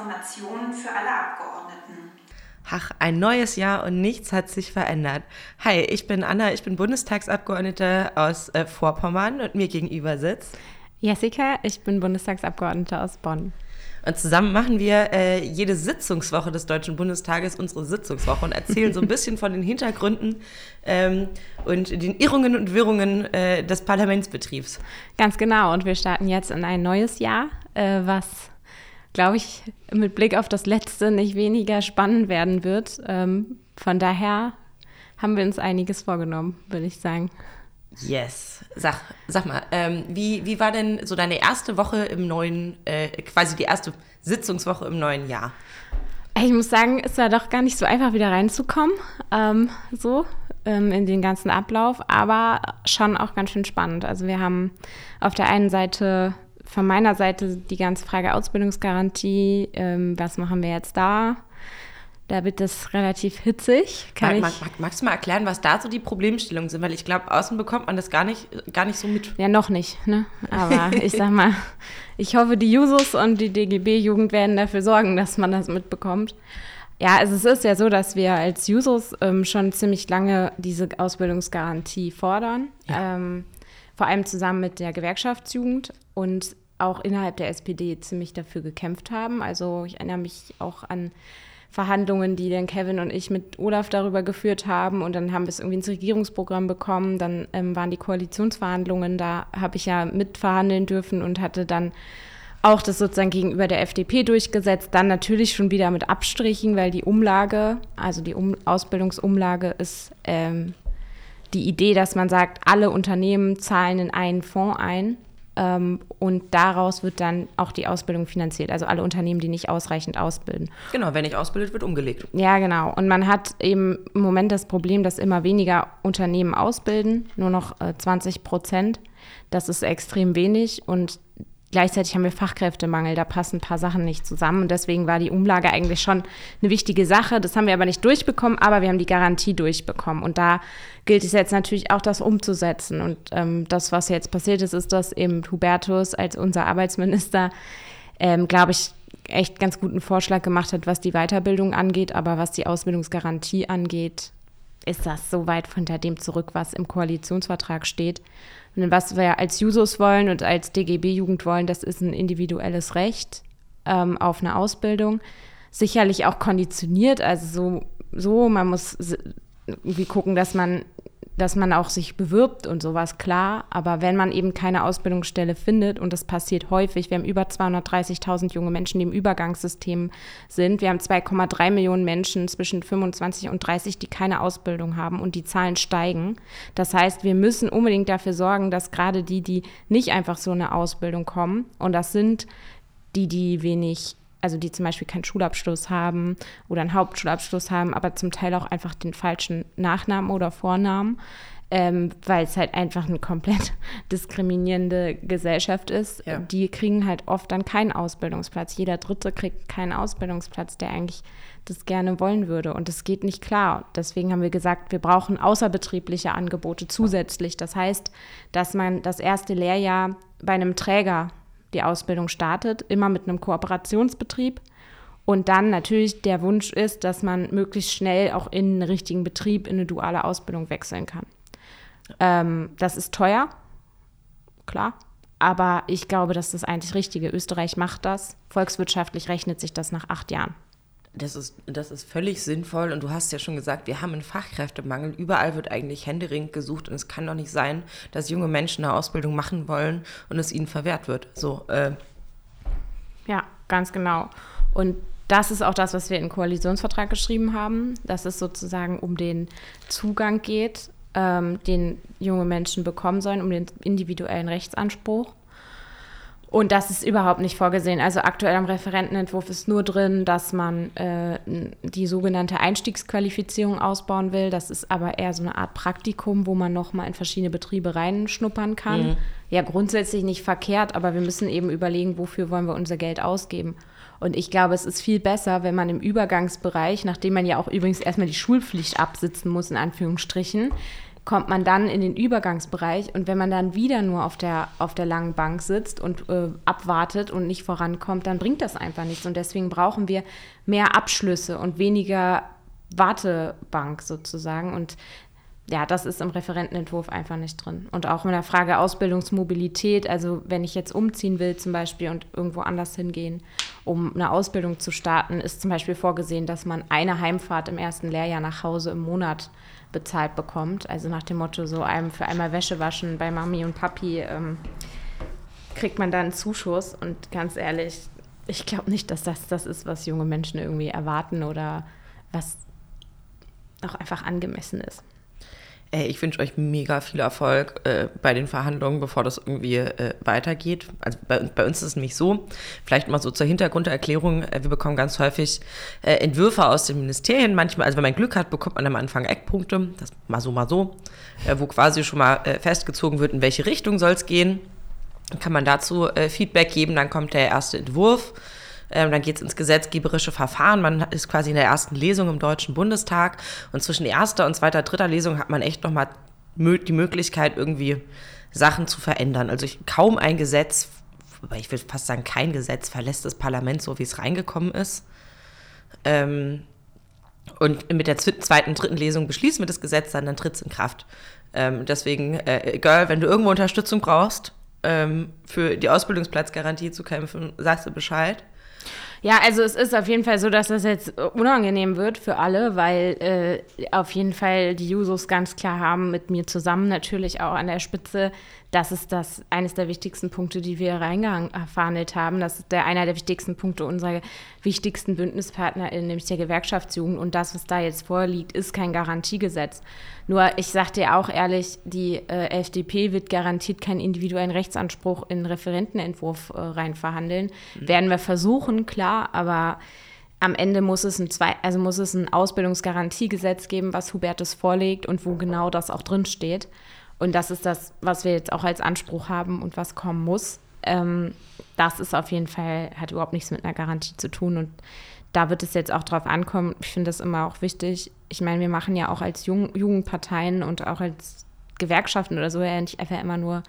Informationen für alle Abgeordneten. Ach, ein neues Jahr und nichts hat sich verändert. Hi, ich bin Anna, ich bin Bundestagsabgeordnete aus äh, Vorpommern und mir gegenüber sitzt Jessica, ich bin Bundestagsabgeordnete aus Bonn. Und zusammen machen wir äh, jede Sitzungswoche des Deutschen Bundestages unsere Sitzungswoche und erzählen so ein bisschen von den Hintergründen ähm, und den Irrungen und Wirrungen äh, des Parlamentsbetriebs. Ganz genau. Und wir starten jetzt in ein neues Jahr, äh, was, glaube ich, mit Blick auf das letzte nicht weniger spannend werden wird. Ähm, von daher haben wir uns einiges vorgenommen, würde ich sagen. Yes. Sag, sag mal, ähm, wie, wie war denn so deine erste Woche im neuen, äh, quasi die erste Sitzungswoche im neuen Jahr? Ich muss sagen, es war doch gar nicht so einfach, wieder reinzukommen, ähm, so ähm, in den ganzen Ablauf, aber schon auch ganz schön spannend. Also wir haben auf der einen Seite von meiner Seite die ganze Frage Ausbildungsgarantie, ähm, was machen wir jetzt da? Da wird es relativ hitzig. Mag, mag, mag, magst du mal erklären, was da so die Problemstellungen sind? Weil ich glaube, außen bekommt man das gar nicht, gar nicht so mit. Ja, noch nicht. Ne? Aber ich sag mal, ich hoffe, die Jusos und die DGB-Jugend werden dafür sorgen, dass man das mitbekommt. Ja, also es ist ja so, dass wir als Jusos ähm, schon ziemlich lange diese Ausbildungsgarantie fordern. Ja. Ähm, vor allem zusammen mit der Gewerkschaftsjugend und auch innerhalb der SPD ziemlich dafür gekämpft haben. Also ich erinnere mich auch an Verhandlungen, die dann Kevin und ich mit Olaf darüber geführt haben. Und dann haben wir es irgendwie ins Regierungsprogramm bekommen. Dann ähm, waren die Koalitionsverhandlungen, da habe ich ja mitverhandeln dürfen und hatte dann auch das sozusagen gegenüber der FDP durchgesetzt. Dann natürlich schon wieder mit Abstrichen, weil die Umlage, also die um Ausbildungsumlage ist ähm, die Idee, dass man sagt, alle Unternehmen zahlen in einen Fonds ein ähm, und daraus wird dann auch die Ausbildung finanziert. Also alle Unternehmen, die nicht ausreichend ausbilden. Genau, wenn nicht ausbildet, wird umgelegt. Ja, genau. Und man hat eben im Moment das Problem, dass immer weniger Unternehmen ausbilden, nur noch äh, 20 Prozent. Das ist extrem wenig und Gleichzeitig haben wir Fachkräftemangel, da passen ein paar Sachen nicht zusammen. Und deswegen war die Umlage eigentlich schon eine wichtige Sache. Das haben wir aber nicht durchbekommen, aber wir haben die Garantie durchbekommen. Und da gilt es jetzt natürlich auch, das umzusetzen. Und ähm, das, was jetzt passiert ist, ist, dass eben Hubertus als unser Arbeitsminister, ähm, glaube ich, echt ganz guten Vorschlag gemacht hat, was die Weiterbildung angeht. Aber was die Ausbildungsgarantie angeht, ist das so weit hinter dem zurück, was im Koalitionsvertrag steht. Und was wir als Jusos wollen und als DGB-Jugend wollen, das ist ein individuelles Recht ähm, auf eine Ausbildung. Sicherlich auch konditioniert, also so, so man muss irgendwie gucken, dass man dass man auch sich bewirbt und sowas, klar. Aber wenn man eben keine Ausbildungsstelle findet, und das passiert häufig, wir haben über 230.000 junge Menschen, die im Übergangssystem sind. Wir haben 2,3 Millionen Menschen zwischen 25 und 30, die keine Ausbildung haben und die Zahlen steigen. Das heißt, wir müssen unbedingt dafür sorgen, dass gerade die, die nicht einfach so eine Ausbildung kommen, und das sind die, die wenig also die zum Beispiel keinen Schulabschluss haben oder einen Hauptschulabschluss haben, aber zum Teil auch einfach den falschen Nachnamen oder Vornamen, ähm, weil es halt einfach eine komplett diskriminierende Gesellschaft ist. Ja. Die kriegen halt oft dann keinen Ausbildungsplatz. Jeder Dritte kriegt keinen Ausbildungsplatz, der eigentlich das gerne wollen würde. Und das geht nicht klar. Deswegen haben wir gesagt, wir brauchen außerbetriebliche Angebote zusätzlich. Das heißt, dass man das erste Lehrjahr bei einem Träger die Ausbildung startet, immer mit einem Kooperationsbetrieb. Und dann natürlich der Wunsch ist, dass man möglichst schnell auch in einen richtigen Betrieb, in eine duale Ausbildung wechseln kann. Ähm, das ist teuer, klar. Aber ich glaube, das ist das einzig Richtige. Österreich macht das. Volkswirtschaftlich rechnet sich das nach acht Jahren. Das ist, das ist völlig sinnvoll und du hast ja schon gesagt, wir haben einen Fachkräftemangel. Überall wird eigentlich händeringend gesucht und es kann doch nicht sein, dass junge Menschen eine Ausbildung machen wollen und es ihnen verwehrt wird. So, äh. Ja, ganz genau. Und das ist auch das, was wir im Koalitionsvertrag geschrieben haben, dass es sozusagen um den Zugang geht, ähm, den junge Menschen bekommen sollen, um den individuellen Rechtsanspruch. Und das ist überhaupt nicht vorgesehen. Also aktuell am Referentenentwurf ist nur drin, dass man äh, die sogenannte Einstiegsqualifizierung ausbauen will. Das ist aber eher so eine Art Praktikum, wo man nochmal in verschiedene Betriebe reinschnuppern kann. Mhm. Ja, grundsätzlich nicht verkehrt, aber wir müssen eben überlegen, wofür wollen wir unser Geld ausgeben. Und ich glaube, es ist viel besser, wenn man im Übergangsbereich, nachdem man ja auch übrigens erstmal die Schulpflicht absitzen muss, in Anführungsstrichen, kommt man dann in den Übergangsbereich und wenn man dann wieder nur auf der, auf der langen Bank sitzt und äh, abwartet und nicht vorankommt, dann bringt das einfach nichts. Und deswegen brauchen wir mehr Abschlüsse und weniger Wartebank sozusagen. Und ja, das ist im Referentenentwurf einfach nicht drin. Und auch in der Frage Ausbildungsmobilität, also wenn ich jetzt umziehen will zum Beispiel und irgendwo anders hingehen, um eine Ausbildung zu starten, ist zum Beispiel vorgesehen, dass man eine Heimfahrt im ersten Lehrjahr nach Hause im Monat bezahlt bekommt. Also nach dem Motto, so einem für einmal Wäsche waschen bei Mami und Papi ähm, kriegt man dann einen Zuschuss. Und ganz ehrlich, ich glaube nicht, dass das das ist, was junge Menschen irgendwie erwarten oder was auch einfach angemessen ist. Ey, ich wünsche euch mega viel Erfolg äh, bei den Verhandlungen, bevor das irgendwie äh, weitergeht. Also bei, bei, uns ist es nämlich so, vielleicht mal so zur Hintergrunderklärung, äh, wir bekommen ganz häufig äh, Entwürfe aus den Ministerien. Manchmal, also wenn man Glück hat, bekommt man am Anfang Eckpunkte, das mal so, mal so, äh, wo quasi schon mal äh, festgezogen wird, in welche Richtung soll es gehen. Dann kann man dazu Feedback geben, dann kommt der erste Entwurf. Ähm, dann geht es ins gesetzgeberische Verfahren. Man ist quasi in der ersten Lesung im Deutschen Bundestag. Und zwischen erster und zweiter, dritter Lesung hat man echt nochmal die Möglichkeit, irgendwie Sachen zu verändern. Also ich, kaum ein Gesetz, ich will fast sagen, kein Gesetz verlässt das Parlament so, wie es reingekommen ist. Ähm, und mit der zweiten, dritten Lesung beschließen wir das Gesetz, dann, dann tritt es in Kraft. Ähm, deswegen, äh, Girl, wenn du irgendwo Unterstützung brauchst, ähm, für die Ausbildungsplatzgarantie zu kämpfen, sagst du Bescheid. Ja, also es ist auf jeden Fall so, dass das jetzt unangenehm wird für alle, weil äh, auf jeden Fall die Jusos ganz klar haben, mit mir zusammen natürlich auch an der Spitze, das ist das eines der wichtigsten Punkte, die wir reingefahnelt haben. Das ist der, einer der wichtigsten Punkte unserer wichtigsten BündnispartnerInnen, nämlich der Gewerkschaftsjugend. Und das, was da jetzt vorliegt, ist kein Garantiegesetz. Nur, ich sage dir auch ehrlich, die äh, FDP wird garantiert keinen individuellen Rechtsanspruch in Referentenentwurf äh, rein verhandeln. Mhm. Werden wir versuchen, klar, aber am Ende muss es ein zwei, also muss es ein Ausbildungsgarantiegesetz geben, was Hubertus vorlegt und wo genau das auch drin steht. Und das ist das, was wir jetzt auch als Anspruch haben und was kommen muss. Ähm, das ist auf jeden Fall, hat überhaupt nichts mit einer Garantie zu tun. Und da wird es jetzt auch drauf ankommen. Ich finde das immer auch wichtig. Ich meine, wir machen ja auch als Jung Jugendparteien und auch als Gewerkschaften oder so ja nicht einfach immer nur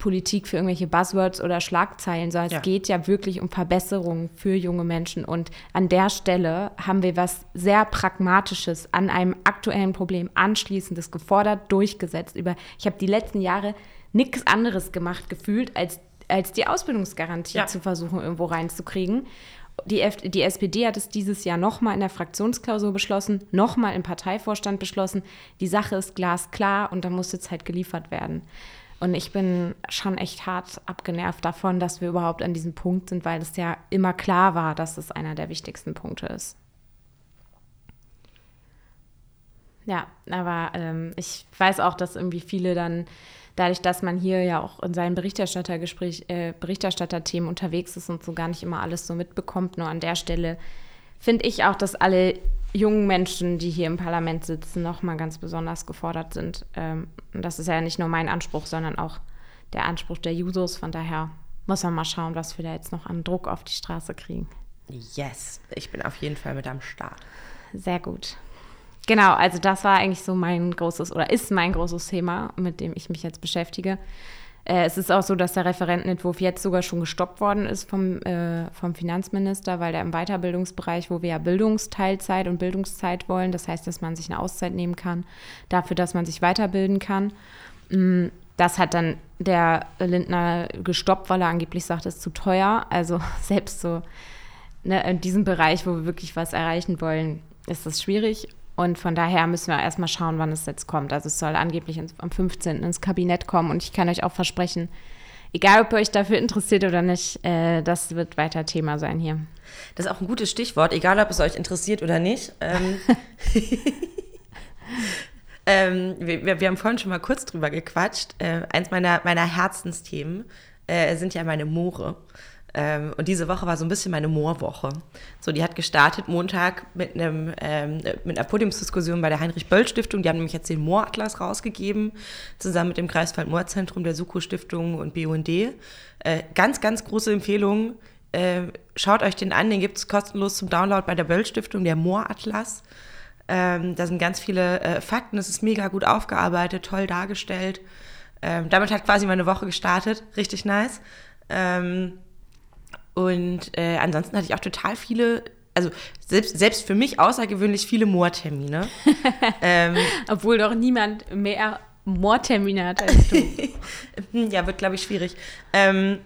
Politik für irgendwelche Buzzwords oder Schlagzeilen, sondern ja. es geht ja wirklich um Verbesserungen für junge Menschen. Und an der Stelle haben wir was sehr Pragmatisches an einem aktuellen Problem anschließendes gefordert, durchgesetzt. Über, ich habe die letzten Jahre nichts anderes gemacht, gefühlt, als, als die Ausbildungsgarantie ja. zu versuchen, irgendwo reinzukriegen. Die, F die SPD hat es dieses Jahr nochmal in der Fraktionsklausur beschlossen, nochmal im Parteivorstand beschlossen. Die Sache ist glasklar und da muss jetzt halt geliefert werden. Und ich bin schon echt hart abgenervt davon, dass wir überhaupt an diesem Punkt sind, weil es ja immer klar war, dass es einer der wichtigsten Punkte ist. Ja, aber ähm, ich weiß auch, dass irgendwie viele dann, dadurch, dass man hier ja auch in seinen Berichterstattergespräch, äh, Berichterstatterthemen unterwegs ist und so gar nicht immer alles so mitbekommt, nur an der Stelle finde ich auch, dass alle jungen Menschen, die hier im Parlament sitzen, nochmal ganz besonders gefordert sind. Ähm, das ist ja nicht nur mein Anspruch, sondern auch der Anspruch der Jusos. Von daher muss man mal schauen, was wir da jetzt noch an Druck auf die Straße kriegen. Yes, ich bin auf jeden Fall mit am Start. Sehr gut. Genau, also das war eigentlich so mein großes oder ist mein großes Thema, mit dem ich mich jetzt beschäftige. Äh, es ist auch so, dass der Referentenentwurf jetzt sogar schon gestoppt worden ist vom, äh, vom Finanzminister, weil der im Weiterbildungsbereich, wo wir ja Bildungsteilzeit und Bildungszeit wollen, das heißt, dass man sich eine Auszeit nehmen kann, dafür, dass man sich weiterbilden kann. Mm, das hat dann der Lindner gestoppt, weil er angeblich sagt, es ist zu teuer. Also selbst so ne, in diesem Bereich, wo wir wirklich was erreichen wollen, ist das schwierig. Und von daher müssen wir erstmal schauen, wann es jetzt kommt. Also es soll angeblich ins, am 15. ins Kabinett kommen und ich kann euch auch versprechen, egal ob ihr euch dafür interessiert oder nicht, äh, das wird weiter Thema sein hier. Das ist auch ein gutes Stichwort, egal ob es euch interessiert oder nicht. Ähm, ähm, wir, wir, haben vorhin schon mal kurz drüber gequatscht. Äh, eins meiner, meiner Herzensthemen äh, sind ja meine Moore. Ähm, und diese Woche war so ein bisschen meine Moorwoche. So, die hat gestartet Montag mit, einem, ähm, mit einer Podiumsdiskussion bei der Heinrich-Böll-Stiftung. Die haben nämlich jetzt den Mooratlas rausgegeben, zusammen mit dem Greifswald-Moorzentrum, der Suko-Stiftung und BUND. Äh, ganz, ganz große Empfehlung. Äh, schaut euch den an, den gibt es kostenlos zum Download bei der Böll-Stiftung, der Mooratlas. Ähm, da sind ganz viele äh, Fakten, es ist mega gut aufgearbeitet, toll dargestellt. Ähm, damit hat quasi meine Woche gestartet, richtig nice. Ähm, und äh, ansonsten hatte ich auch total viele, also selbst, selbst für mich außergewöhnlich viele Moortermine. ähm, Obwohl doch niemand mehr Moortermine hat als du. ja, wird, glaube ich, schwierig. Ähm,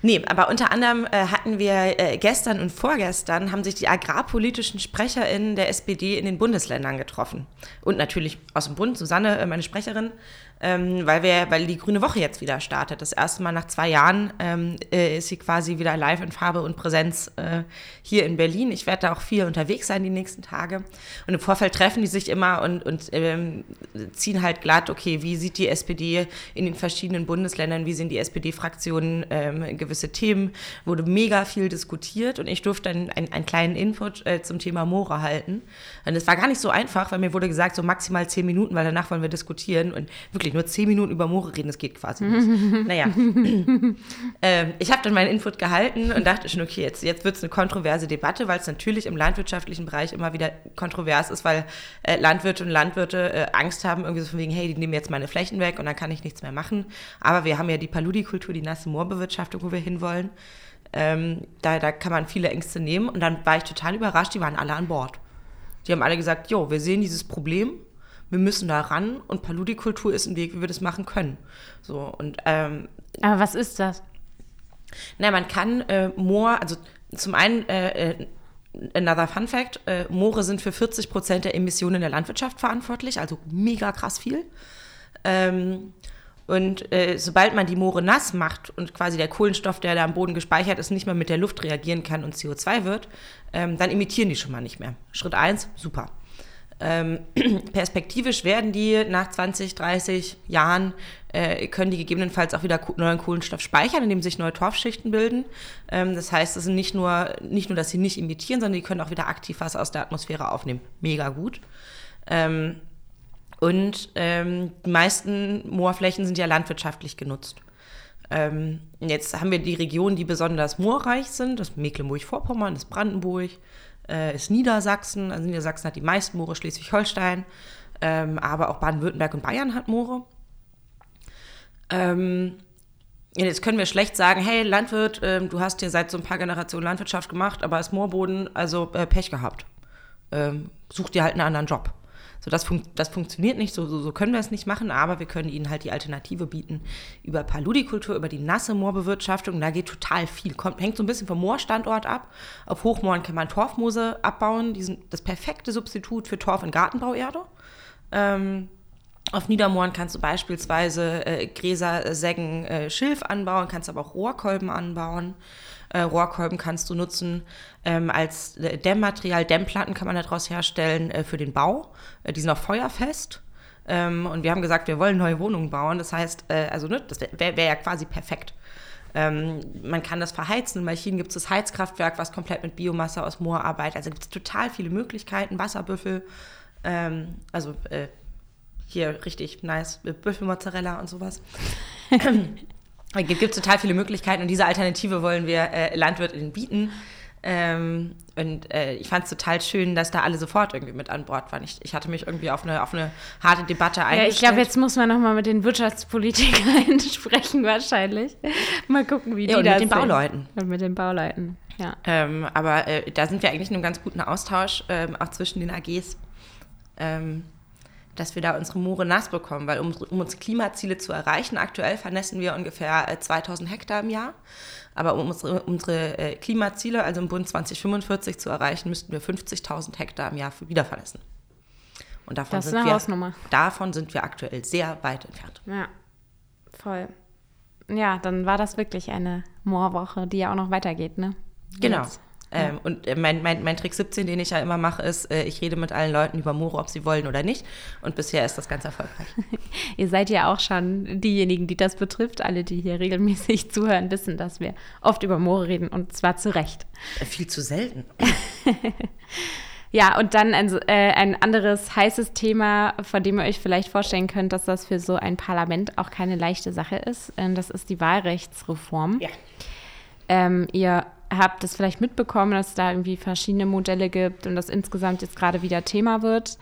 Nee, aber unter anderem äh, hatten wir äh, gestern und vorgestern haben sich die agrarpolitischen SprecherInnen der SPD in den Bundesländern getroffen. Und natürlich aus dem Bund, Susanne, äh, meine Sprecherin, ähm, weil, wir, weil die Grüne Woche jetzt wieder startet. Das erste Mal nach zwei Jahren ähm, äh, ist sie quasi wieder live in Farbe und Präsenz äh, hier in Berlin. Ich werde da auch viel unterwegs sein die nächsten Tage. Und im Vorfeld treffen die sich immer und, und ähm, ziehen halt glatt, okay, wie sieht die SPD in den verschiedenen Bundesländern, wie sind die SPD-Fraktionen ähm, gewisse Themen, wurde mega viel diskutiert und ich durfte dann einen, einen kleinen Input äh, zum Thema Moore halten. Und es war gar nicht so einfach, weil mir wurde gesagt, so maximal zehn Minuten, weil danach wollen wir diskutieren und wirklich wirklich nur zehn Minuten über Moore reden, das geht quasi nicht. naja. ähm, ich habe dann meinen Input gehalten und dachte schon, okay, jetzt, jetzt wird es eine kontroverse Debatte, weil es natürlich im landwirtschaftlichen Bereich immer wieder kontrovers ist, weil äh, Landwirte und Landwirte äh, Angst haben, irgendwie so von wegen, hey, die nehmen jetzt meine Flächen weg und dann kann ich nichts mehr machen. Aber wir haben ja die Paludikultur, die nasse Moorbewirtschaftung, wo wir hinwollen. Ähm, da, da kann man viele Ängste nehmen. Und dann war ich total überrascht, die waren alle an Bord. Die haben alle gesagt, jo, wir sehen dieses Problem, wir müssen da ran und Paludikultur ist ein Weg, wie wir das machen können. So, und, ähm, Aber was ist das? Na, man kann äh, Moor, also zum einen, äh, äh another Fun Fact, äh, Moore sind für 40 Prozent der Emissionen der Landwirtschaft verantwortlich, also mega krass viel. Ähm, und äh, sobald man die Moore nass macht und quasi der Kohlenstoff, der da am Boden gespeichert ist, nicht mehr mit der Luft reagieren kann und CO2 wird, ähm, dann emittieren die schon mal nicht mehr. Schritt eins, super. Ähm, perspektivisch werden die nach 20, 30 Jahren, äh, können die gegebenenfalls auch wieder neuen Kohlenstoff speichern, indem sich neue Torfschichten bilden. Ähm, das heißt, es sind nicht nur, nicht nur, dass sie nicht emittieren, sondern die können auch wieder aktiv was aus der Atmosphäre aufnehmen. Mega gut. Ähm, und ähm, die meisten Moorflächen sind ja landwirtschaftlich genutzt. Ähm, jetzt haben wir die Regionen, die besonders moorreich sind, das Mecklenburg-Vorpommern, das Brandenburg, äh, ist Niedersachsen. Also Niedersachsen hat die meisten Moore, Schleswig-Holstein, ähm, aber auch Baden-Württemberg und Bayern hat Moore. Ähm, jetzt können wir schlecht sagen, hey Landwirt, äh, du hast hier seit so ein paar Generationen Landwirtschaft gemacht, aber als Moorboden, also äh, Pech gehabt. Ähm, such dir halt einen anderen Job. So, das, fun das funktioniert nicht, so, so, so, können wir es nicht machen, aber wir können ihnen halt die Alternative bieten über Paludikultur, über die nasse Moorbewirtschaftung. Da geht total viel. Kommt, hängt so ein bisschen vom Moorstandort ab. Auf Hochmooren kann man Torfmoose abbauen. Die sind das perfekte Substitut für Torf- und Gartenbauerde. Ähm, auf Niedermooren kannst du beispielsweise äh, Gräser, Sägen, äh, Schilf anbauen, kannst aber auch Rohrkolben anbauen. Äh, Rohrkolben kannst du nutzen ähm, als äh, Dämmmaterial. Dämmplatten kann man daraus herstellen äh, für den Bau. Äh, die sind auch feuerfest. Ähm, und wir haben gesagt, wir wollen neue Wohnungen bauen. Das heißt, äh, also ne, das wäre wär ja quasi perfekt. Ähm, man kann das verheizen. In Malchin gibt es das Heizkraftwerk, was komplett mit Biomasse aus Moor arbeitet. Also gibt es total viele Möglichkeiten. Wasserbüffel, ähm, also äh, hier richtig nice Büffelmozzarella und sowas. Es gibt total viele Möglichkeiten und diese Alternative wollen wir äh, LandwirtInnen bieten. Ähm, und äh, ich fand es total schön, dass da alle sofort irgendwie mit an Bord waren. Ich, ich hatte mich irgendwie auf eine, auf eine harte Debatte eingestellt. Ja, ich glaube, jetzt muss man nochmal mit den Wirtschaftspolitikern sprechen wahrscheinlich. Mal gucken, wie die ja, und das mit den. Bauleuten. Und mit den Bauleuten, ja. Ähm, aber äh, da sind wir eigentlich in einem ganz guten Austausch, ähm, auch zwischen den AGs. Dass wir da unsere Moore nass bekommen, weil um, um unsere Klimaziele zu erreichen, aktuell vernässen wir ungefähr 2000 äh, Hektar im Jahr. Aber um unsere, unsere äh, Klimaziele, also im Bund 2045 zu erreichen, müssten wir 50.000 Hektar im Jahr wieder vernässen. Und davon Das ist sind eine wir, davon sind wir aktuell sehr weit entfernt. Ja, voll. Ja, dann war das wirklich eine Moorwoche, die ja auch noch weitergeht, ne? Genau. Jetzt. Ähm, und äh, mein, mein, mein Trick 17, den ich ja immer mache, ist, äh, ich rede mit allen Leuten über Moore, ob sie wollen oder nicht. Und bisher ist das ganz erfolgreich. Ihr seid ja auch schon diejenigen, die das betrifft. Alle, die hier regelmäßig zuhören, wissen, dass wir oft über Moore reden und zwar zu Recht. Äh, Viel zu selten. Ja, und dann ein, äh, ein anderes heißes Thema, von dem ihr euch vielleicht vorstellen könnt, dass das für so ein Parlament auch keine leichte Sache ist. Ähm, das ist die Wahlrechtsreform. Ja. Ähm, ihr habt das vielleicht mitbekommen, dass es da irgendwie verschiedene Modelle gibt und das insgesamt jetzt gerade wieder Thema wird.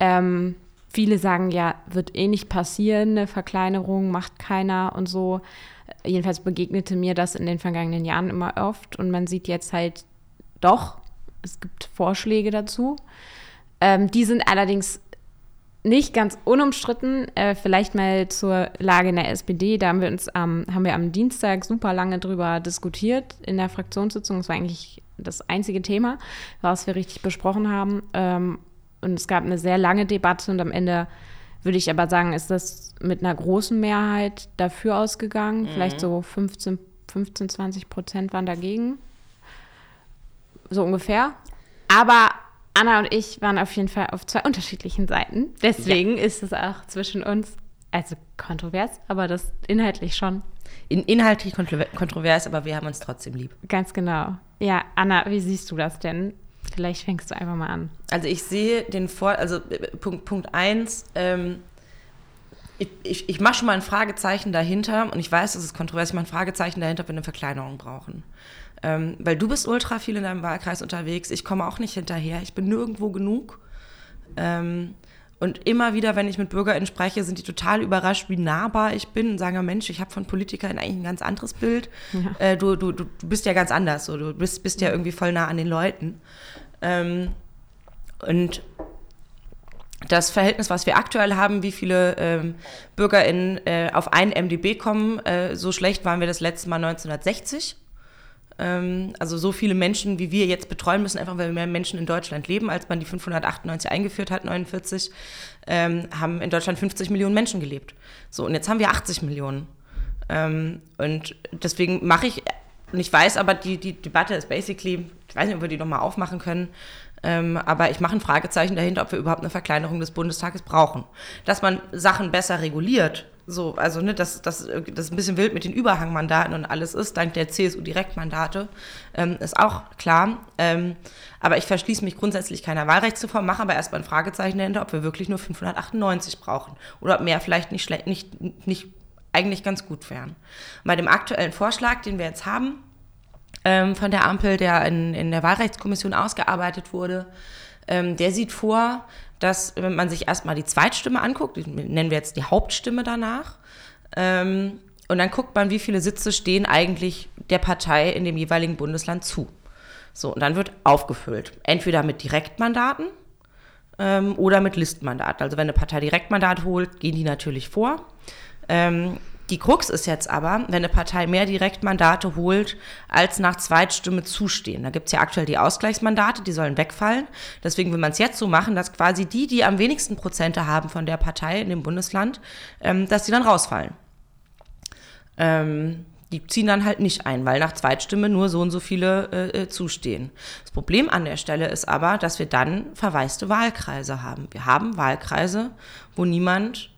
Ähm, viele sagen ja, wird eh nicht passieren, eine Verkleinerung macht keiner und so. Jedenfalls begegnete mir das in den vergangenen Jahren immer oft und man sieht jetzt halt doch, es gibt Vorschläge dazu. Ähm, die sind allerdings nicht ganz unumstritten. Äh, vielleicht mal zur Lage in der SPD. Da haben wir uns ähm, haben wir am Dienstag super lange drüber diskutiert in der Fraktionssitzung. Das war eigentlich das einzige Thema, was wir richtig besprochen haben. Ähm, und es gab eine sehr lange Debatte und am Ende würde ich aber sagen, ist das mit einer großen Mehrheit dafür ausgegangen. Mhm. Vielleicht so 15, 15, 20 Prozent waren dagegen. So ungefähr. Aber Anna und ich waren auf jeden Fall auf zwei unterschiedlichen Seiten. Deswegen ja. ist es auch zwischen uns, also kontrovers, aber das inhaltlich schon. In, inhaltlich kontrovers, aber wir haben uns trotzdem lieb. Ganz genau. Ja, Anna, wie siehst du das denn? Vielleicht fängst du einfach mal an. Also ich sehe den Vor, also äh, Punkt, Punkt eins, ähm, ich, ich, ich mache schon mal ein Fragezeichen dahinter und ich weiß, das ist kontrovers, ich mache ein Fragezeichen dahinter, ob wir eine Verkleinerung brauchen. Ähm, weil du bist ultra viel in deinem Wahlkreis unterwegs, ich komme auch nicht hinterher, ich bin nirgendwo genug. Ähm, und immer wieder, wenn ich mit BürgerInnen spreche, sind die total überrascht, wie nahbar ich bin und sagen, Mensch, ich habe von PolitikerInnen eigentlich ein ganz anderes Bild. Ja. Äh, du, du, du bist ja ganz anders, so. du bist, bist ja irgendwie voll nah an den Leuten. Ähm, und das Verhältnis, was wir aktuell haben, wie viele ähm, BürgerInnen äh, auf ein MDB kommen, äh, so schlecht waren wir das letzte Mal 1960. Ähm, also so viele Menschen, wie wir jetzt betreuen müssen, einfach weil mehr Menschen in Deutschland leben, als man die 598 eingeführt hat, 49, ähm, haben in Deutschland 50 Millionen Menschen gelebt. So, und jetzt haben wir 80 Millionen. Ähm, und deswegen mache ich, und ich weiß aber, die, die Debatte ist basically, ich weiß nicht, ob wir die nochmal aufmachen können, ähm, aber ich mache ein Fragezeichen dahinter, ob wir überhaupt eine Verkleinerung des Bundestages brauchen. Dass man Sachen besser reguliert, so, also ne, dass das, das ein bisschen wild mit den Überhangmandaten und alles ist, dank der CSU-Direktmandate, ähm, ist auch klar. Ähm, aber ich verschließe mich grundsätzlich keiner Wahlrechtsreform, mache aber erstmal ein Fragezeichen dahinter, ob wir wirklich nur 598 brauchen oder ob mehr vielleicht nicht, schlecht, nicht, nicht eigentlich ganz gut wären. Bei dem aktuellen Vorschlag, den wir jetzt haben, ähm, von der Ampel, der in, in der Wahlrechtskommission ausgearbeitet wurde, ähm, der sieht vor, dass man sich erstmal die Zweitstimme anguckt, nennen wir jetzt die Hauptstimme danach, ähm, und dann guckt man, wie viele Sitze stehen eigentlich der Partei in dem jeweiligen Bundesland zu. So, und dann wird aufgefüllt. Entweder mit Direktmandaten ähm, oder mit Listmandaten. Also wenn eine Partei Direktmandat holt, gehen die natürlich vor. Ähm, die Krux ist jetzt aber, wenn eine Partei mehr Direktmandate holt, als nach Zweitstimme zustehen. Da gibt es ja aktuell die Ausgleichsmandate, die sollen wegfallen. Deswegen will man es jetzt so machen, dass quasi die, die am wenigsten Prozente haben von der Partei in dem Bundesland, ähm, dass die dann rausfallen. Ähm, die ziehen dann halt nicht ein, weil nach Zweitstimme nur so und so viele äh, äh zustehen. Das Problem an der Stelle ist aber, dass wir dann verwaiste Wahlkreise haben. Wir haben Wahlkreise, wo niemand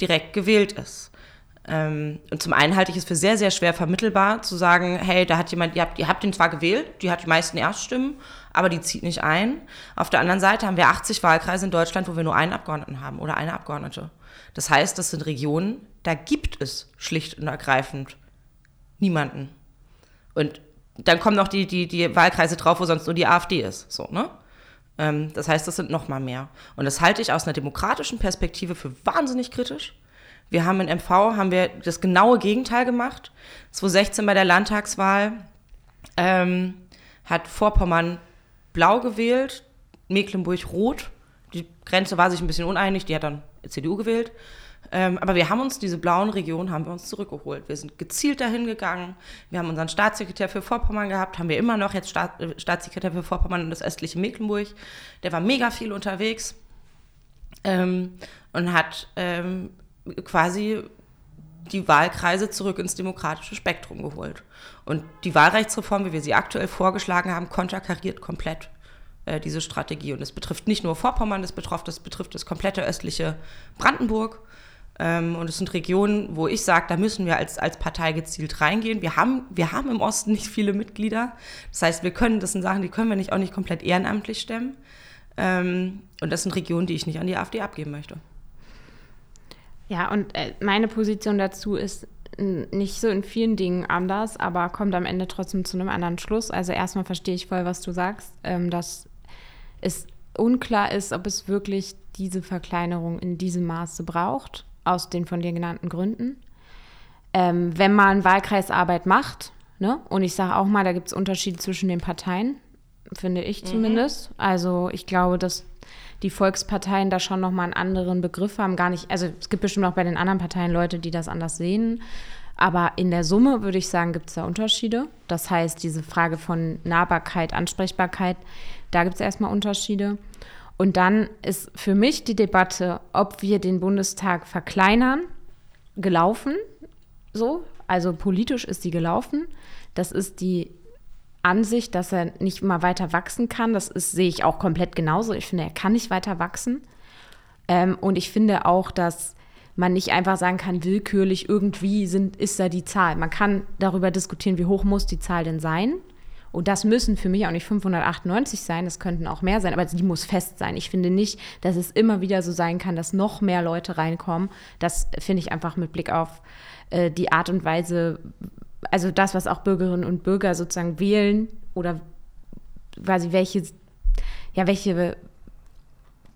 direkt gewählt ist. Ähm, und zum einen halte ich es für sehr, sehr schwer vermittelbar zu sagen, hey, da hat jemand, ihr habt, ihr habt ihn zwar gewählt, die hat die meisten Erststimmen, aber die zieht nicht ein. Auf der anderen Seite haben wir 80 Wahlkreise in Deutschland, wo wir nur einen Abgeordneten haben oder eine Abgeordnete. Das heißt, das sind Regionen, da gibt es schlicht und ergreifend niemanden. Und dann kommen noch die, die, die Wahlkreise drauf, wo sonst nur die AfD ist. So, ne? Ähm, das heißt, das sind noch mal mehr. Und das halte ich aus einer demokratischen Perspektive für wahnsinnig kritisch wir haben in MV haben wir das genaue Gegenteil gemacht. 2016 bei der Landtagswahl ähm, hat Vorpommern blau gewählt, Mecklenburg rot. Die Grenze war sich ein bisschen uneinig, die hat dann CDU gewählt. Ähm, aber wir haben uns diese blauen Regionen haben wir uns zurückgeholt. Wir sind gezielt dahin gegangen. Wir haben unseren Staatssekretär für Vorpommern gehabt, haben wir immer noch jetzt Staat, äh, Staatssekretär für Vorpommern und das östliche Mecklenburg. Der war mega viel unterwegs ähm, und hat ähm, quasi die Wahlkreise zurück ins demokratische Spektrum geholt. Und die Wahlrechtsreform, wie wir sie aktuell vorgeschlagen haben, konterkariert komplett äh, diese Strategie. Und es betrifft nicht nur Vorpommern, das betrifft das, betrifft das komplette östliche Brandenburg. Ähm, und es sind Regionen, wo ich sage, da müssen wir als, als Partei gezielt reingehen. Wir haben, wir haben im Osten nicht viele Mitglieder. Das heißt, wir können, das sind Sachen, die können wir nicht auch nicht komplett ehrenamtlich stemmen. Ähm, und das sind Regionen, die ich nicht an die AfD abgeben möchte. Ja, und äh, meine Position dazu ist, nicht so in vielen Dingen anders, aber kommt am Ende trotzdem zu einem anderen Schluss. Also erstmal verstehe ich voll, was du sagst, ähm, dass es unklar ist, ob es wirklich diese Verkleinerung in diesem Maße braucht, aus den von dir genannten Gründen. Ähm, wenn man Wahlkreisarbeit macht, ne, und ich sage auch mal, da gibt es Unterschiede zwischen den Parteien, finde ich mhm. zumindest. Also ich glaube, dass die Volksparteien da schon nochmal einen anderen Begriff haben. Gar nicht, also es gibt bestimmt auch bei den anderen Parteien Leute, die das anders sehen. Aber in der Summe würde ich sagen, gibt es da Unterschiede. Das heißt, diese Frage von Nahbarkeit, Ansprechbarkeit, da gibt es erstmal Unterschiede. Und dann ist für mich die Debatte, ob wir den Bundestag verkleinern, gelaufen. So, also politisch ist sie gelaufen. Das ist die Ansicht, dass er nicht immer weiter wachsen kann. Das ist, sehe ich auch komplett genauso. Ich finde, er kann nicht weiter wachsen. Ähm, und ich finde auch, dass man nicht einfach sagen kann, willkürlich irgendwie sind, ist da die Zahl. Man kann darüber diskutieren, wie hoch muss die Zahl denn sein. Und das müssen für mich auch nicht 598 sein, das könnten auch mehr sein, aber die muss fest sein. Ich finde nicht, dass es immer wieder so sein kann, dass noch mehr Leute reinkommen. Das finde ich einfach mit Blick auf äh, die Art und Weise, also das, was auch Bürgerinnen und Bürger sozusagen wählen oder quasi welche, ja, welche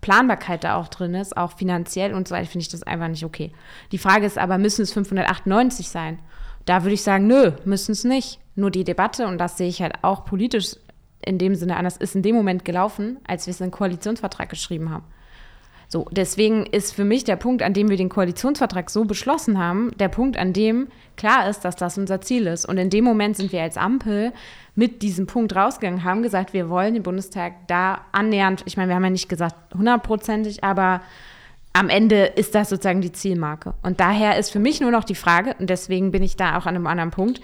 Planbarkeit da auch drin ist, auch finanziell und so weiter, finde ich das einfach nicht okay. Die Frage ist aber, müssen es 598 sein? Da würde ich sagen, nö, müssen es nicht. Nur die Debatte, und das sehe ich halt auch politisch in dem Sinne anders, ist in dem Moment gelaufen, als wir es in den Koalitionsvertrag geschrieben haben. So, deswegen ist für mich der Punkt, an dem wir den Koalitionsvertrag so beschlossen haben, der Punkt, an dem klar ist, dass das unser Ziel ist. Und in dem Moment sind wir als Ampel mit diesem Punkt rausgegangen, haben gesagt, wir wollen den Bundestag da annähernd, ich meine, wir haben ja nicht gesagt hundertprozentig, aber am Ende ist das sozusagen die Zielmarke. Und daher ist für mich nur noch die Frage, und deswegen bin ich da auch an einem anderen Punkt,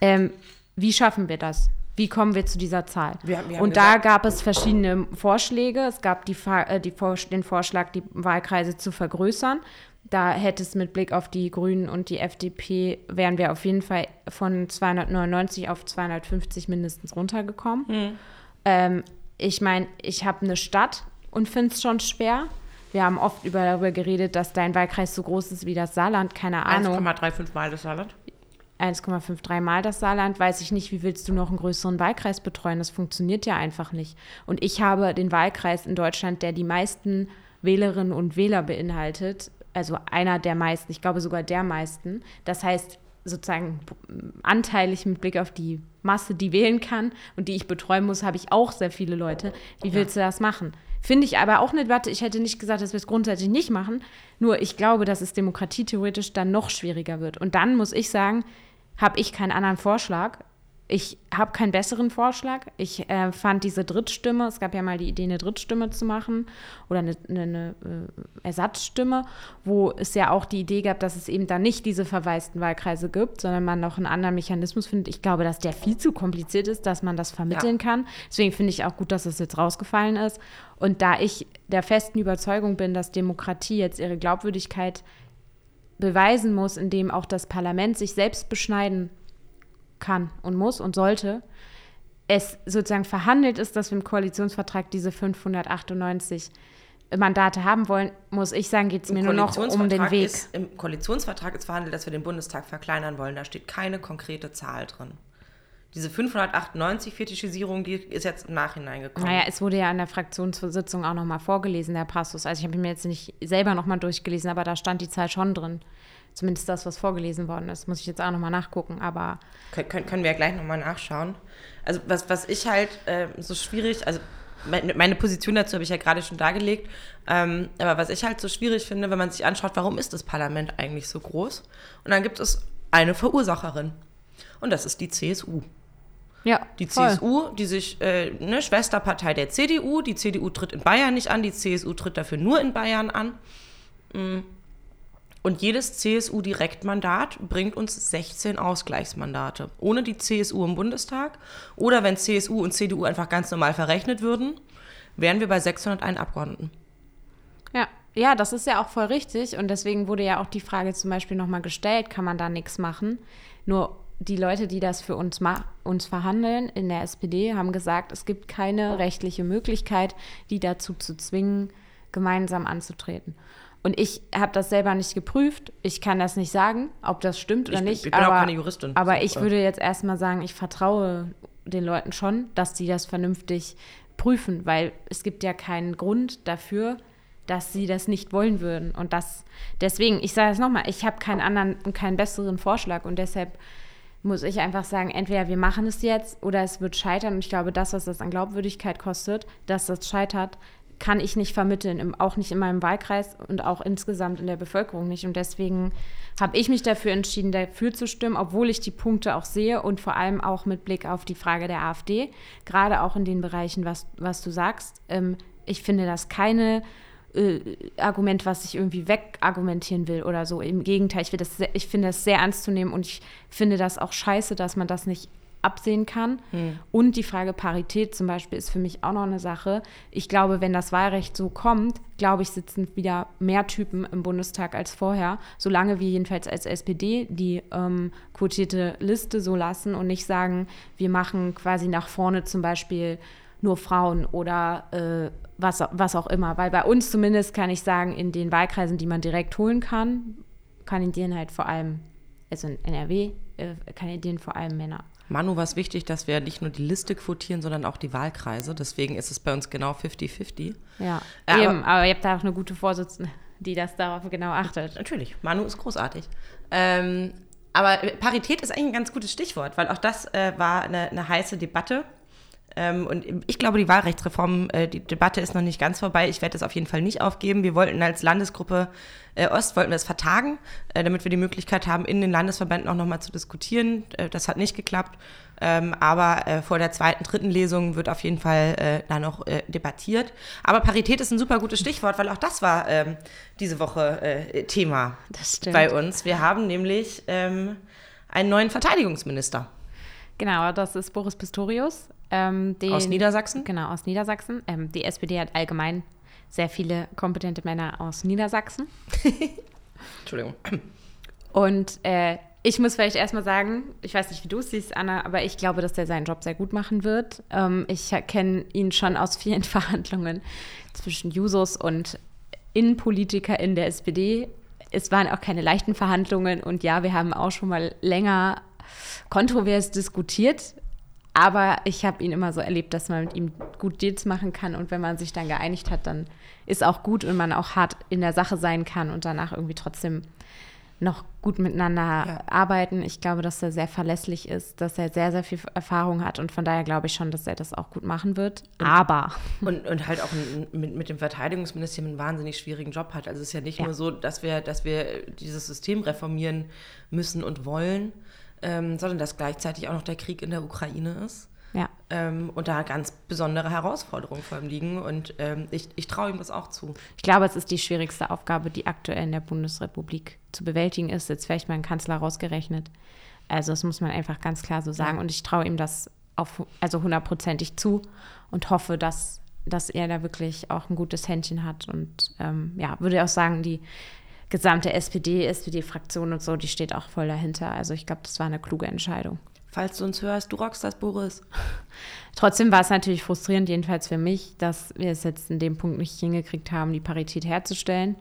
ähm, wie schaffen wir das? Wie kommen wir zu dieser Zahl? Wir, wir und da gab es verschiedene Vorschläge. Es gab die, äh, die, den Vorschlag, die Wahlkreise zu vergrößern. Da hätte es mit Blick auf die Grünen und die FDP, wären wir auf jeden Fall von 299 auf 250 mindestens runtergekommen. Mhm. Ähm, ich meine, ich habe eine Stadt und finde es schon schwer. Wir haben oft über, darüber geredet, dass dein Wahlkreis so groß ist wie das Saarland. Keine Ahnung. 1,35 Mal das Saarland. 1,53 Mal das Saarland, weiß ich nicht, wie willst du noch einen größeren Wahlkreis betreuen? Das funktioniert ja einfach nicht. Und ich habe den Wahlkreis in Deutschland, der die meisten Wählerinnen und Wähler beinhaltet, also einer der meisten, ich glaube sogar der meisten. Das heißt, sozusagen anteilig mit Blick auf die Masse, die wählen kann und die ich betreuen muss, habe ich auch sehr viele Leute. Wie willst du das machen? Finde ich aber auch eine Debatte. Ich hätte nicht gesagt, dass wir es grundsätzlich nicht machen. Nur ich glaube, dass es demokratietheoretisch dann noch schwieriger wird. Und dann muss ich sagen, habe ich keinen anderen Vorschlag. Ich habe keinen besseren Vorschlag. Ich äh, fand diese Drittstimme, es gab ja mal die Idee, eine Drittstimme zu machen oder eine, eine, eine äh, Ersatzstimme, wo es ja auch die Idee gab, dass es eben dann nicht diese verwaisten Wahlkreise gibt, sondern man noch einen anderen Mechanismus findet. Ich glaube, dass der viel zu kompliziert ist, dass man das vermitteln ja. kann. Deswegen finde ich auch gut, dass es jetzt rausgefallen ist. Und da ich der festen Überzeugung bin, dass Demokratie jetzt ihre Glaubwürdigkeit beweisen muss, indem auch das Parlament sich selbst beschneiden kann und muss und sollte, es sozusagen verhandelt ist, dass wir im Koalitionsvertrag diese 598 Mandate haben wollen, muss ich sagen, geht es mir nur noch um den Weg. Ist, Im Koalitionsvertrag ist verhandelt, dass wir den Bundestag verkleinern wollen. Da steht keine konkrete Zahl drin. Diese 598 Fetischisierung, die ist jetzt im Nachhinein gekommen. Naja, es wurde ja an der Fraktionssitzung auch nochmal vorgelesen, der Passus. Also ich habe mir jetzt nicht selber nochmal durchgelesen, aber da stand die Zahl schon drin. Zumindest das, was vorgelesen worden ist. Muss ich jetzt auch nochmal nachgucken, aber... Können, können wir ja gleich nochmal nachschauen. Also was, was ich halt äh, so schwierig, also meine Position dazu habe ich ja gerade schon dargelegt. Ähm, aber was ich halt so schwierig finde, wenn man sich anschaut, warum ist das Parlament eigentlich so groß? Und dann gibt es eine Verursacherin. Und das ist die CSU. Ja, die voll. CSU, die sich, äh, ne, Schwesterpartei der CDU, die CDU tritt in Bayern nicht an, die CSU tritt dafür nur in Bayern an. Mm. Und jedes CSU-Direktmandat bringt uns 16 Ausgleichsmandate. Ohne die CSU im Bundestag oder wenn CSU und CDU einfach ganz normal verrechnet würden, wären wir bei 601 Abgeordneten. Ja, ja, das ist ja auch voll richtig. Und deswegen wurde ja auch die Frage zum Beispiel nochmal gestellt, kann man da nichts machen? Nur die Leute, die das für uns, uns verhandeln in der SPD, haben gesagt, es gibt keine rechtliche Möglichkeit, die dazu zu zwingen, gemeinsam anzutreten. Und ich habe das selber nicht geprüft. Ich kann das nicht sagen, ob das stimmt oder Ich- nicht. ich bin auch aber, keine Juristin. Aber ich würde jetzt erstmal sagen, ich vertraue den Leuten schon, dass die das vernünftig prüfen, weil es gibt ja keinen Grund dafür, dass sie das nicht wollen würden. Und das, deswegen, ich sage es nochmal, ich habe keinen anderen und keinen besseren Vorschlag und deshalb muss ich einfach sagen, entweder wir machen es jetzt oder es wird scheitern. Und ich glaube, das, was das an Glaubwürdigkeit kostet, dass das scheitert, kann ich nicht vermitteln, auch nicht in meinem Wahlkreis und auch insgesamt in der Bevölkerung nicht. Und deswegen habe ich mich dafür entschieden, dafür zu stimmen, obwohl ich die Punkte auch sehe und vor allem auch mit Blick auf die Frage der AfD, gerade auch in den Bereichen, was, was du sagst. Ähm, ich finde das keine äh, Argument, was ich irgendwie wegargumentieren will oder so. Im Gegenteil, ich, will das sehr, ich finde das sehr ernst zu nehmen und ich finde das auch scheiße, dass man das nicht absehen kann. Und die Frage Parität zum Beispiel ist für mich auch noch eine Sache. Ich glaube, wenn das Wahlrecht so kommt, glaube ich, sitzen wieder mehr Typen im Bundestag als vorher, solange wir jedenfalls als SPD die ähm, quotierte Liste so lassen und nicht sagen, wir machen quasi nach vorne zum Beispiel nur Frauen oder äh, was, was auch immer. Weil bei uns zumindest kann ich sagen, in den Wahlkreisen, die man direkt holen kann, kandidieren halt vor allem, also in NRW, äh, kandidieren vor allem Männer. Manu war es wichtig, dass wir nicht nur die Liste quotieren, sondern auch die Wahlkreise. Deswegen ist es bei uns genau 50-50. Ja, Aber- eben, aber ihr habt da auch eine gute Vorsitzende, die das darauf genau achtet. Natürlich, Manu ist großartig. Ähm, aber Parität ist eigentlich ein ganz gutes Stichwort, weil auch das äh, war eine, eine heiße Debatte. Ähm, und ich glaube, die Wahlrechtsreform, äh, die Debatte ist noch nicht ganz vorbei. Ich werde es auf jeden Fall nicht aufgeben. Wir wollten als Landesgruppe äh, Ost, wollten wir es vertagen, äh, damit wir die Möglichkeit haben, in den Landesverbänden auch nochmal zu diskutieren. Das hat nicht geklappt. Ähm, aber vor der zweiten, dritten Lesung wird auf jeden Fall da noch debattiert. Aber Parität ist ein super gutes Stichwort, weil auch das war ähm, diese Woche Thema Das bei uns. Wir haben nämlich einen neuen Verteidigungsminister Genau, das ist Boris Pistorius. Ähm, den, aus Niedersachsen. Genau, aus Niedersachsen. Ähm, die SPD hat allgemein sehr viele kompetente Männer aus Niedersachsen. Entschuldigung. Und äh, ich muss vielleicht erstmal sagen, ich weiß nicht, wie du es siehst, Anna, aber ich glaube, dass er seinen Job sehr gut machen wird. Ähm, ich kenne ihn schon aus vielen Verhandlungen zwischen Jusos und Innenpolitiker in der SPD. Es waren auch keine leichten Verhandlungen und ja, wir haben auch schon mal länger kontrovers diskutiert. Aber ich habe ihn immer so erlebt, dass man mit ihm gut Deals machen kann und wenn man sich dann geeinigt hat, dann ist auch gut und man auch hart in der Sache sein kann und danach irgendwie trotzdem noch gut miteinander Ja. arbeiten. Ich glaube, dass er sehr verlässlich ist, dass er sehr, sehr viel Erfahrung hat und von daher glaube ich schon, dass er das auch gut machen wird. Aber Und, und halt auch mit, mit dem Verteidigungsministerium einen wahnsinnig schwierigen Job hat. Also es ist ja nicht Ja. nur so, dass wir, dass wir dieses System reformieren müssen und wollen, ähm, sondern dass gleichzeitig auch noch der Krieg in der Ukraine ist. ja, Ähm, und da ganz besondere Herausforderungen vor ihm liegen. Und ähm, ich, ich traue ihm das auch zu. ich glaube, es ist die schwierigste Aufgabe, die aktuell in der Bundesrepublik zu bewältigen ist. Jetzt vielleicht mal ein Kanzler rausgerechnet. Also das muss man einfach ganz klar so sagen. Und ich traue ihm das auf, also hundertprozentig zu und hoffe, dass, dass er da wirklich auch ein gutes Händchen hat. Und ähm, ja, würde auch sagen, die gesamte SPD, SPD-Fraktion und so, die steht auch voll dahinter. Also ich glaube, das war eine kluge Entscheidung. Falls du uns hörst, du rockst das, Boris. Trotzdem war es natürlich frustrierend, jedenfalls für mich, dass wir es jetzt in dem Punkt nicht hingekriegt haben, die Parität herzustellen.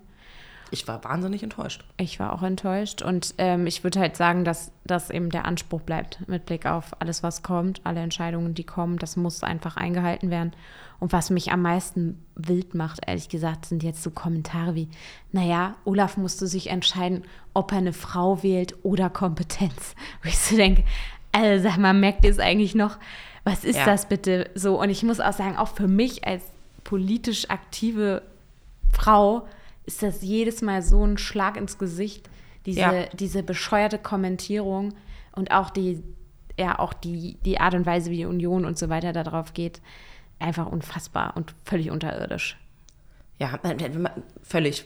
Ich war wahnsinnig enttäuscht. Ich war auch enttäuscht und ähm, ich würde halt sagen, dass das eben der Anspruch bleibt mit Blick auf alles, was kommt, alle Entscheidungen, die kommen, das muss einfach eingehalten werden. Und was mich am meisten wild macht, ehrlich gesagt, sind jetzt so Kommentare wie, naja, Olaf musste sich entscheiden, ob er eine Frau wählt oder Kompetenz. Wo ich so denke, also sag mal, merkt ihr es eigentlich noch? Was ist Ja. das bitte so? Und ich muss auch sagen, auch für mich als politisch aktive Frau ist das jedes Mal so ein Schlag ins Gesicht, diese, Ja. diese bescheuerte Kommentierung und auch die, ja, auch die, die Art und Weise, wie die Union und so weiter darauf geht, einfach unfassbar und völlig unterirdisch. Ja, völlig.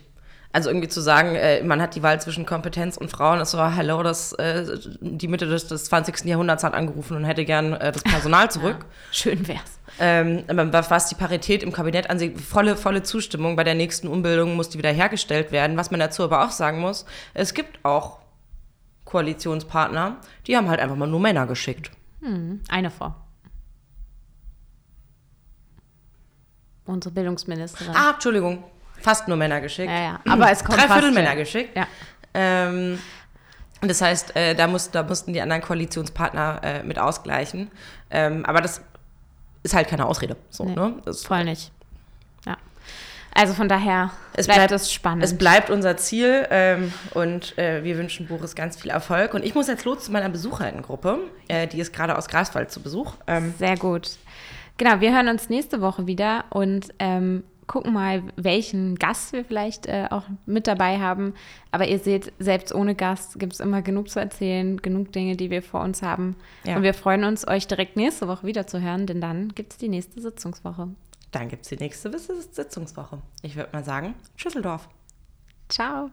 Also irgendwie zu sagen, äh, man hat die Wahl zwischen Kompetenz und Frauen, ist so, hello, das, äh, die Mitte des, des 20. Jahrhunderts hat angerufen und hätte gern äh, das Personal zurück. Schön wär's. Ähm, was die Parität im Kabinett ansieht, volle, volle Zustimmung. Bei der nächsten Umbildung muss die wieder hergestellt werden. Was man dazu aber auch sagen muss, es gibt auch Koalitionspartner, die haben halt einfach mal nur Männer geschickt. Eine Frau. Unsere Bildungsministerin. Ah, Entschuldigung. Fast nur Männer geschickt. Ja, ja. Aber es kommt Drei Viertel Männer geschickt. Ja. Ähm, und das heißt, äh, da, muss, da mussten die anderen Koalitionspartner äh, mit ausgleichen. Ähm, aber das ist halt keine Ausrede. So, Nee, ne? das, Voll nicht. Ja. Also von daher es bleibt bleibt es spannend. Es bleibt unser Ziel ähm, und äh, wir wünschen Boris ganz viel Erfolg. Und ich muss jetzt los zu meiner Besucherinnengruppe. Äh, die ist gerade aus Greifswald zu Besuch. Ähm, Sehr gut. Genau, wir hören uns nächste Woche wieder und ähm, gucken mal, welchen Gast wir vielleicht äh, auch mit dabei haben. Aber ihr seht, selbst ohne Gast gibt es immer genug zu erzählen, genug Dinge, die wir vor uns haben. Ja. Und wir freuen uns, euch direkt nächste Woche wieder zu hören, denn dann gibt es die nächste Sitzungswoche. dann gibt es die nächste Sitzungswoche. Ich würde mal sagen, Schüsseldorf. Ciao.